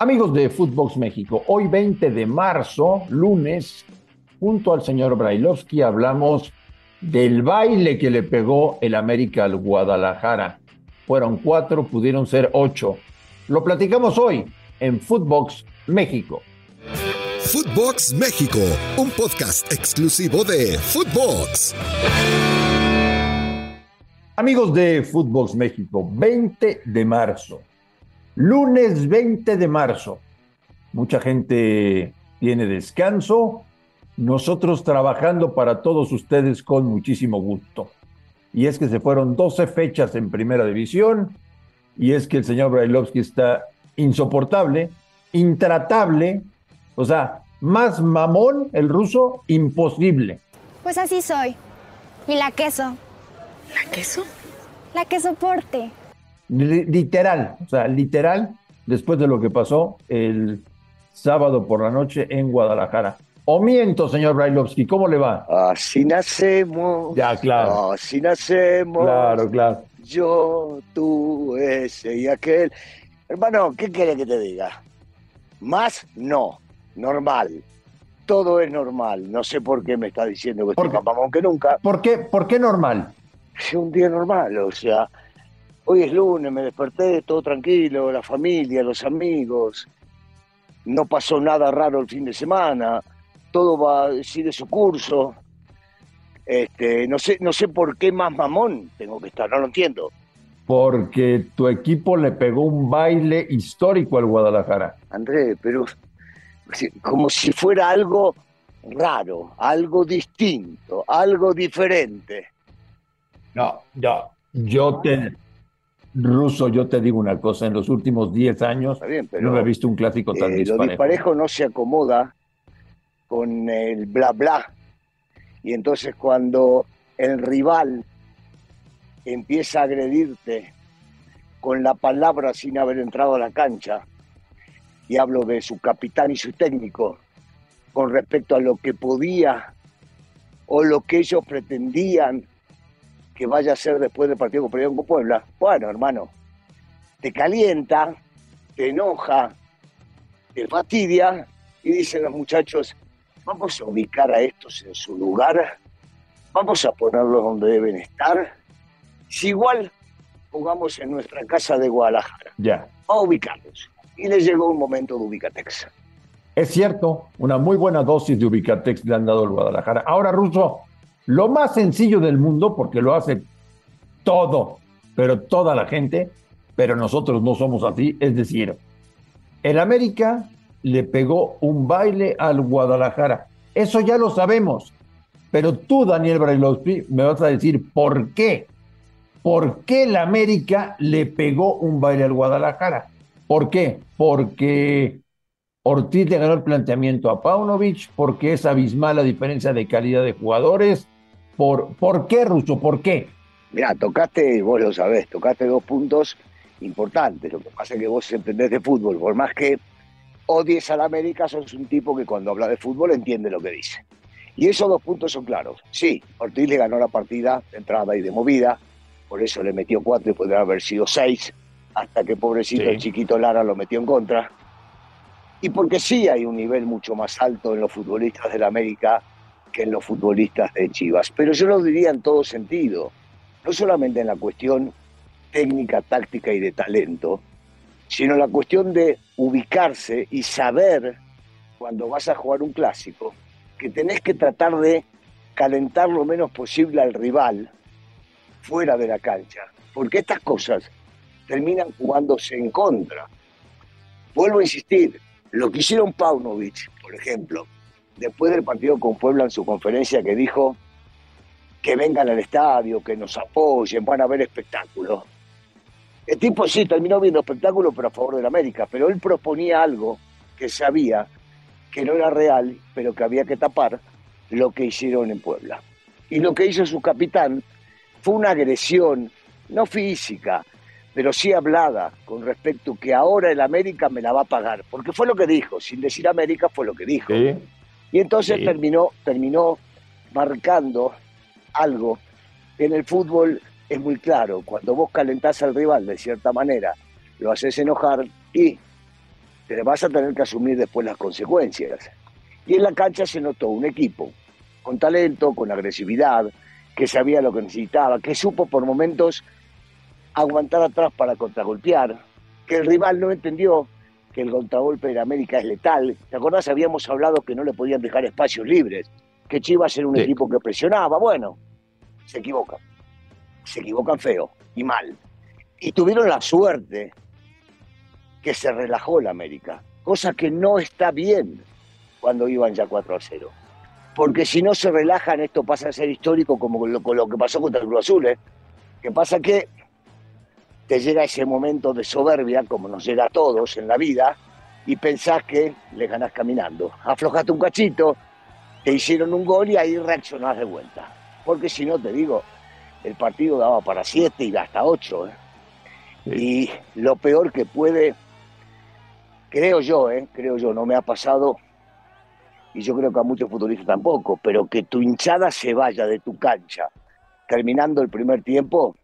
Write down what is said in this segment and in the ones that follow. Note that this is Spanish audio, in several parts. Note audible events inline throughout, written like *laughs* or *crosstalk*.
Amigos de Footbox México, hoy 20 de marzo, lunes, junto al señor Brailovsky hablamos del baile que le pegó el América al Guadalajara. Fueron cuatro, pudieron ser ocho. Lo platicamos hoy en Footbox México. Footbox México, un podcast exclusivo de Footbox. Amigos de Footbox México, 20 de marzo, lunes 20 de marzo. Mucha gente tiene descanso, nosotros trabajando para todos ustedes con muchísimo gusto. Y es que se fueron 12 fechas en primera división, y es que el señor Brailovsky está insoportable, intratable, o sea, más mamón el ruso, imposible. Pues así soy. Y la queso. ¿La queso? La que soporte. Literal, o sea, literal, después de lo que pasó el sábado por la noche en Guadalajara. ¿O miento, señor Brailovsky? ¿Cómo le va? Así nacemos. Ya, claro. Así nacemos. Claro, claro. Yo, tú, ese y aquel. Hermano, ¿qué quiere que te diga? Más no. Normal. Todo es normal. No sé por qué me está diciendo que estoy más mamón que nunca. ¿Por qué, ¿Por qué normal? Es un día normal, o sea, hoy es lunes, me desperté todo tranquilo, la familia, los amigos. No pasó nada raro el fin de semana. Todo va sigue su curso. Este, no sé, no sé por qué más mamón tengo que estar, no lo entiendo. Porque tu equipo le pegó un baile histórico al Guadalajara. André, pero como si fuera algo raro, algo distinto, algo diferente. No, yo, yo te, ruso, yo te digo una cosa, en los últimos 10 años Está bien, pero no he visto un clásico tan eh, lo disparejo. disparejo no se acomoda con el bla bla. Y entonces cuando el rival empieza a agredirte con la palabra sin haber entrado a la cancha, y hablo de su capitán y su técnico, con respecto a lo que podía o lo que ellos pretendían que vaya a ser después del partido con Puebla, bueno, hermano, te calienta, te enoja, te fastidia y dicen los muchachos, vamos a ubicar a estos en su lugar, vamos a ponerlos donde deben estar. Si igual jugamos en nuestra casa de Guadalajara, Ya. vamos a ubicarlos. Y les llegó un momento de Ubicatex. Es cierto, una muy buena dosis de Ubicatex le han dado al Guadalajara. Ahora, Ruso, lo más sencillo del mundo, porque lo hace todo, pero toda la gente, pero nosotros no somos así, es decir, el América le pegó un baile al Guadalajara. Eso ya lo sabemos, pero tú, Daniel Brailovsky, me vas a decir por qué. ¿Por qué el América le pegó un baile al Guadalajara? ¿Por qué? Porque Ortiz le ganó el planteamiento a Paunovic, porque es abismal la diferencia de calidad de jugadores. ¿Por, ¿por qué, Russo? ¿Por qué? Mira, tocaste, vos lo sabés, tocaste dos puntos importantes. Lo que pasa es que vos entendés de fútbol, por más que odies al América, sos un tipo que cuando habla de fútbol entiende lo que dice. Y esos dos puntos son claros. Sí, Ortiz le ganó la partida de entrada y de movida, por eso le metió cuatro y podría haber sido seis, hasta que pobrecito Sí. el chiquito Lara lo metió en contra. Y porque sí hay un nivel mucho más alto en los futbolistas del América que en los futbolistas de Chivas. Pero yo lo diría en todo sentido, no solamente en la cuestión técnica, táctica y de talento, sino la cuestión de ubicarse y saber cuando vas a jugar un clásico, que tenés que tratar de calentar lo menos posible al rival fuera de la cancha, porque estas cosas terminan jugándose en contra. Vuelvo a insistir, lo que hicieron Paunovic, por ejemplo, después del partido con Puebla en su conferencia que dijo que vengan al estadio, que nos apoyen, van a ver espectáculos. El tipo sí terminó viendo espectáculos, pero a favor de la América, pero él proponía algo que sabía que no era real, pero que había que tapar lo que hicieron en Puebla. Y lo que hizo su capitán fue una agresión, no física, pero sí hablada con respecto que ahora el América me la va a pagar, porque fue lo que dijo, sin decir América fue lo que dijo. Y entonces terminó, terminó marcando algo en el fútbol es muy claro, cuando vos calentás al rival de cierta manera, lo haces enojar y te vas a tener que asumir después las consecuencias. Y en la cancha se notó un equipo con talento, con agresividad, que sabía lo que necesitaba, que supo por momentos aguantar atrás para contragolpear, que el rival no entendió que el contragolpe de América es letal. ¿Te acordás? Habíamos hablado que no le podían dejar espacios libres, que Chivas era un equipo que presionaba. Bueno, se equivocan. Se equivocan feo y mal. Y tuvieron la suerte que se relajó la América, cosa que no está bien cuando iban ya 4 a 0. Porque si no se relajan, esto pasa a ser histórico como lo, lo que pasó contra el Cruz Azul. ¿eh? Que pasa que te llega ese momento de soberbia, como nos llega a todos en la vida, y pensás que le ganás caminando. Aflojaste un cachito, te hicieron un gol y ahí reaccionás de vuelta. Porque si no, te digo, el partido daba para siete y hasta ocho. ¿eh? Y lo peor que puede, creo yo, ¿eh? creo yo, no me ha pasado, y yo creo que a muchos futbolistas tampoco, pero que tu hinchada se vaya de tu cancha terminando el primer tiempo,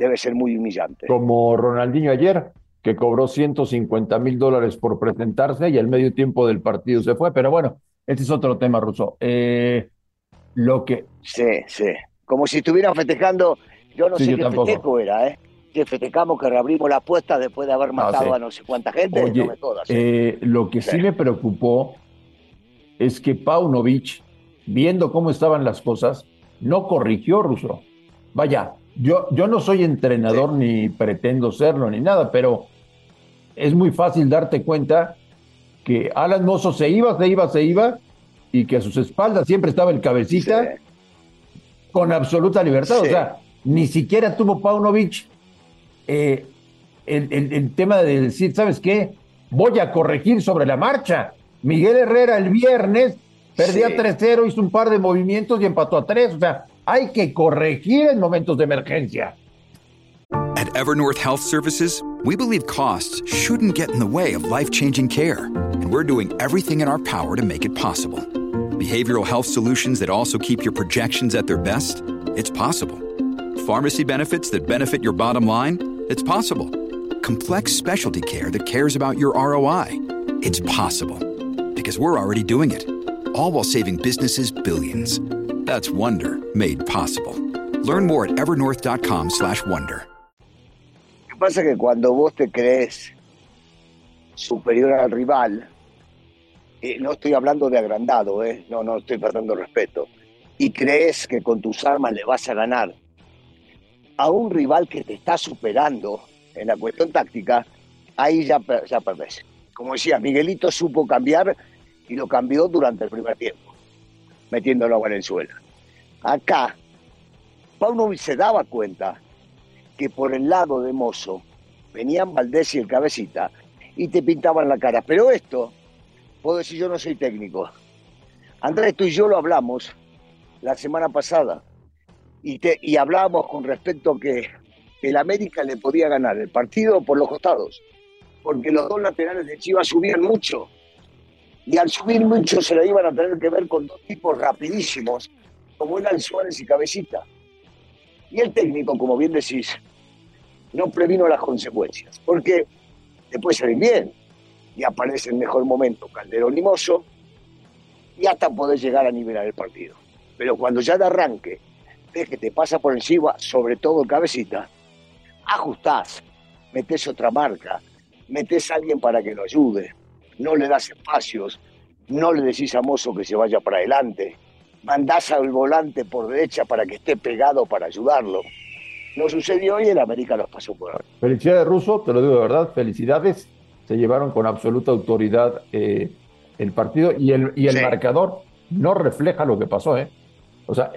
debe ser muy humillante. Como Ronaldinho ayer, que cobró 150 mil dólares por presentarse y al medio tiempo del partido se fue. Pero bueno, este es otro tema, Russo. Eh, lo que. Sí, sí. Como si estuvieran festejando. Yo no sé qué festejo era, ¿eh? Que festejamos que reabrimos la apuesta después de haber matado a no sé cuánta gente. Oye, ¿eh? Eh, lo que sí. me preocupó es que Paunovic, viendo cómo estaban las cosas, no corrigió, Russo. Vaya, yo, yo no soy entrenador ni pretendo serlo ni nada, pero es muy fácil darte cuenta que Alan Mozo se iba, se iba, se iba y que a sus espaldas siempre estaba el cabecita con absoluta libertad. O sea, ni siquiera tuvo Paunovic eh, el, tema de decir, ¿sabes qué? Voy a corregir sobre la marcha. Miguel Herrera el viernes perdía 3-0, hizo un par de movimientos y empató a 3. O sea, hay que corregir en momentos de emergencia. At Evernorth Health Services, we believe costs shouldn't get in the way of life-changing care, and we're doing everything in our power to make it possible. Behavioral health solutions that also keep your projections at their best? It's possible. Pharmacy benefits that benefit your bottom line? It's possible. Complex specialty care that cares about your ROI? It's possible. Because we're already doing it. All while saving businesses billions. That's Wonder made possible. Learn more at evernorth.com/wonder. Lo que pasa que cuando vos te crees superior al rival, eh, no estoy hablando de agrandado, eh, no, no estoy faltando respeto, y crees que con tus armas le vas a ganar a un rival que te está superando en la cuestión táctica, ahí ya, ya perdés. Como decía, Miguelito supo cambiar y lo cambió durante el primer tiempo metiéndolo a Valenzuela. Acá, Pauno se daba cuenta que por el lado de Mozo venían Valdés y el cabecita y te pintaban la cara. Pero esto, puedo decir, yo no soy técnico. Andrés, tú y yo lo hablamos la semana pasada y, te, y hablábamos con respecto a que el América le podía ganar el partido por los costados, porque los dos laterales de Chivas subían mucho y al subir mucho se la iban a tener que ver con dos tipos rapidísimos, como eran Suárez y Cabecita. Y el técnico, como bien decís, no previno las consecuencias, porque después salir bien y aparece en mejor momento Calderón y y hasta podés llegar a nivelar el partido. Pero cuando ya de arranque ves que te pasa por encima, sobre todo Cabecita, ajustás, metes otra marca, metes a alguien para que lo ayude, no le das espacios, no le decís a Mozo que se vaya para adelante, mandás al volante por derecha para que esté pegado para ayudarlo. No sucedió y el América los pasó por Felicidades, Russo, te lo digo de verdad, felicidades. Se llevaron con absoluta autoridad eh, el partido y el, y el marcador no refleja lo que pasó. ¿eh? O sea,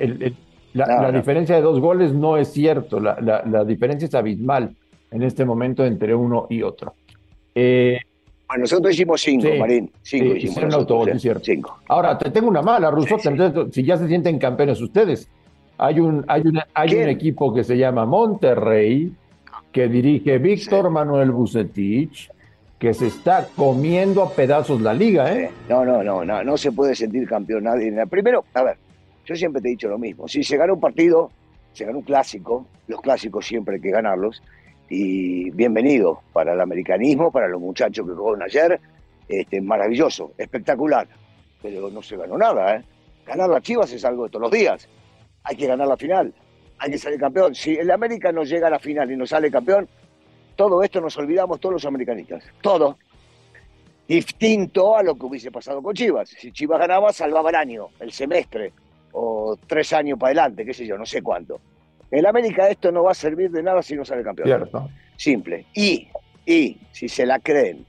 la, diferencia de dos goles no es cierto, la, la, diferencia es abismal en este momento entre uno y otro. Eh, nosotros hicimos cinco, Marín. Cinco hicimos. autobús, es cierto. Cinco. Ahora, te tengo una mala, Russo, si ya se sienten campeones ustedes. Hay un, hay hay un equipo que se llama Monterrey, que dirige Víctor Manuel Bucetich, que se está comiendo a pedazos la liga, ¿eh? No, no, no, no, no se puede sentir campeón nadie. Primero, a ver, yo siempre te he dicho lo mismo. Si se gana un partido, se gana un clásico, los clásicos siempre hay que ganarlos, y bienvenido para el americanismo, para los muchachos que jugaron ayer, este, maravilloso, espectacular, pero no se ganó nada, ¿eh? Ganar las Chivas es algo de todos los días, hay que ganar la final, hay que salir campeón. Si el América no llega a la final y no sale campeón, todo esto nos olvidamos todos los americanistas, todo. Distinto a lo que hubiese pasado con Chivas. Si Chivas ganaba, salvaba el año, el semestre, o tres años para adelante, qué sé yo, no sé cuánto. En América esto no va a servir de nada si no sale campeón. Cierto. Simple. Y, y, si se la creen,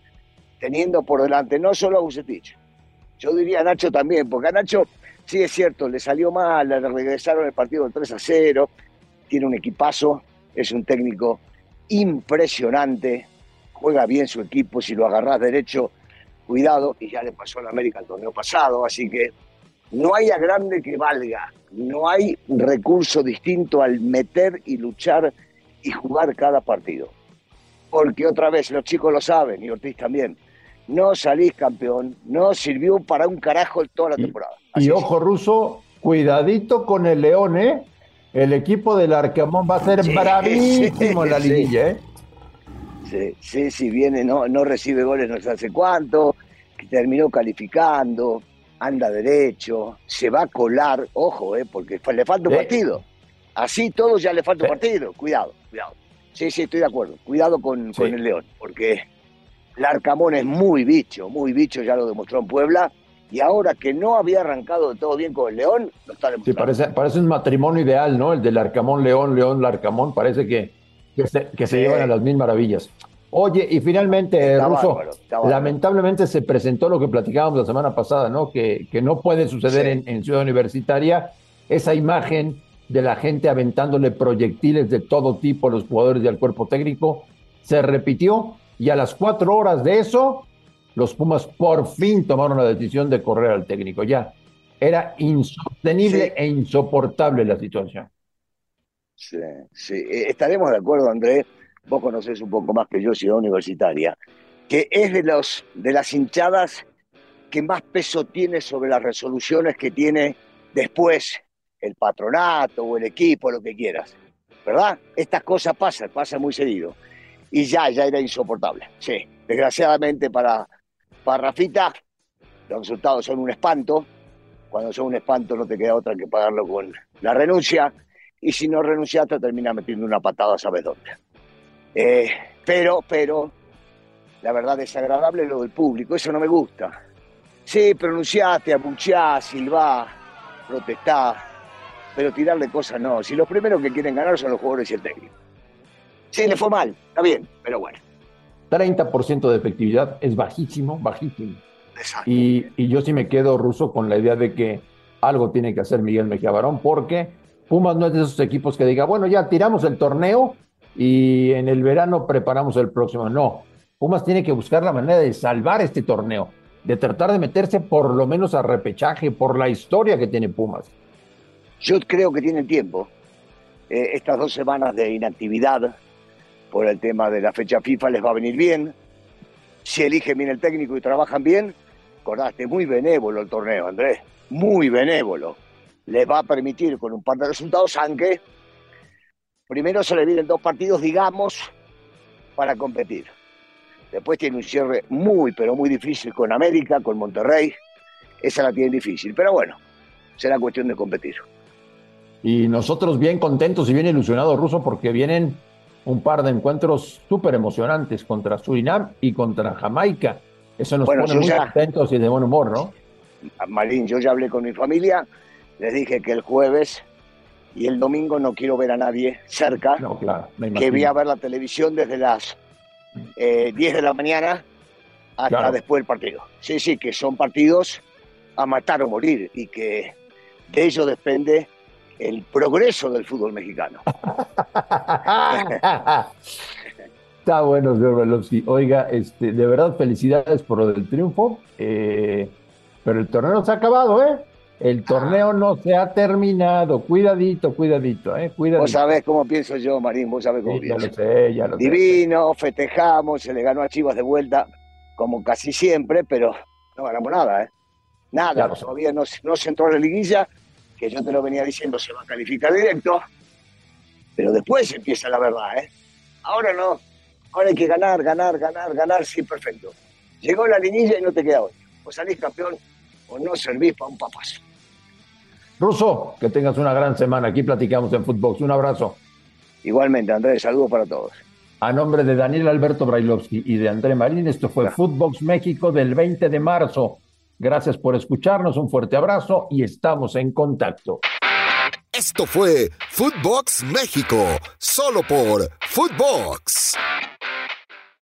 teniendo por delante no solo a Bucetich, yo diría a Nacho también, porque a Nacho sí es cierto, le salió mal, le regresaron el partido del 3 a 0, tiene un equipazo, es un técnico impresionante, juega bien su equipo, si lo agarrás derecho, cuidado, y ya le pasó a América el torneo pasado, así que no hay a grande que valga, no hay recurso distinto al meter y luchar y jugar cada partido. Porque otra vez, los chicos lo saben, y Ortiz también, no salís campeón, no sirvió para un carajo toda la temporada. y ojo, Ruso, cuidadito con el León, ¿eh? El equipo del Arcamón va a ser bravísimo en la liguilla, ¿eh? Sí, sí, sí, viene, no, no recibe goles no sé hace cuánto, terminó calificando, anda derecho, se va a colar, ojo, eh, porque le falta un partido. Así todo ya le falta un partido, cuidado, cuidado. Sí, sí, estoy de acuerdo. Cuidado con, con el León, porque el Arcamón es muy bicho, muy bicho, ya lo demostró en Puebla y ahora que no había arrancado de todo bien con el León, lo está demostrando. Sí, parece, parece un matrimonio ideal, ¿no? El del Arcamón, León, León, Larcamón, parece que, que se, que se llevan a las mil maravillas. Oye, y finalmente, Ruso, lamentablemente se presentó lo que platicábamos la semana pasada, ¿no? Que, que no puede suceder en, en, Ciudad Universitaria, esa imagen de la gente aventándole proyectiles de todo tipo a los jugadores y al cuerpo técnico, se repitió y a las cuatro horas de eso los Pumas por fin tomaron la decisión de correr al técnico. Ya era insostenible e insoportable la situación. Sí, sí, eh, estaremos de acuerdo, Andrés. Vos conocés un poco más que yo, ciudad universitaria, que es de, los, de las hinchadas que más peso tiene sobre las resoluciones que tiene después el patronato o el equipo, lo que quieras. ¿Verdad? Estas cosas pasan, pasan muy seguido. Y ya, ya era insoportable. Sí, desgraciadamente para, para Rafita, los resultados son un espanto. Cuando son un espanto no te queda otra que pagarlo con la renuncia. Y si no renunciaste, termina metiendo una patada, ¿sabes dónde? Eh, pero, pero, la verdad es agradable lo del público. Eso no me gusta. Sí, pronunciaste, abucheá, silbá, protestá, pero tirarle cosas no. Si los primeros que quieren ganar son los jugadores y el técnico. Sí, le fue mal, está bien, pero bueno. 30% de efectividad es bajísimo, bajísimo. Y, y, yo sí me quedo ruso con la idea de que algo tiene que hacer Miguel Mejía Barón, porque Pumas no es de esos equipos que diga, bueno, ya tiramos el torneo y en el verano preparamos el próximo. No, Pumas tiene que buscar la manera de salvar este torneo, de tratar de meterse por lo menos a repechaje por la historia que tiene Pumas. Yo creo que tiene tiempo. Eh, estas dos semanas de inactividad por el tema de la fecha FIFA les va a venir bien. Si eligen bien el técnico y trabajan bien, acordaste, muy benévolo el torneo, Andrés, muy benévolo. Les va a permitir con un par de resultados, aunque primero se le vienen dos partidos, digamos, para competir. Después tiene un cierre muy, pero muy difícil con América, con Monterrey. Esa la tiene difícil, pero bueno, será cuestión de competir. Y nosotros bien contentos y bien ilusionados, Ruso, porque vienen un par de encuentros súper emocionantes contra Surinam y contra Jamaica. Eso nos pone muy contentos y de buen humor, ¿no? Marín, yo ya hablé con mi familia, les dije que el jueves y el domingo no quiero ver a nadie cerca, No, claro. que voy a ver la televisión desde las eh, 10 de la mañana hasta Claro. después del partido. Sí, sí, que son partidos a matar o morir y que de ello depende el progreso del fútbol mexicano. *laughs* Está bueno, señor. Oiga, este, de verdad, felicidades por lo del triunfo. eh, pero el torneo se ha acabado, ¿eh? El torneo no se ha terminado. Cuidadito, cuidadito, ¿eh? Vos Cuidadito. sabés cómo pienso yo, Marín, vos sabés cómo Sí, ya pienso. lo sé, ya lo sé. Divino, festejamos, se le ganó a Chivas de vuelta, como casi siempre, pero no ganamos nada, ¿eh? Nada, todavía no, se- no se entró a la liguilla, que yo te lo venía diciendo, se va a calificar directo, pero después empieza la verdad, ¿eh? Ahora no, ahora hay que ganar, ganar, ganar, ganar, sí, perfecto. Llegó la liguilla y no te queda hoy. O salís campeón o no servís para un papazo. Ruso, que tengas una gran semana. Aquí platicamos en Footbox. Un abrazo. Igualmente, Andrés, saludos para todos. A nombre de Daniel Alberto Brailovsky y de André Marín, esto fue Footbox México del 20 de marzo. Gracias por escucharnos, un fuerte abrazo y estamos en contacto. Esto fue Footbox México, solo por Footbox.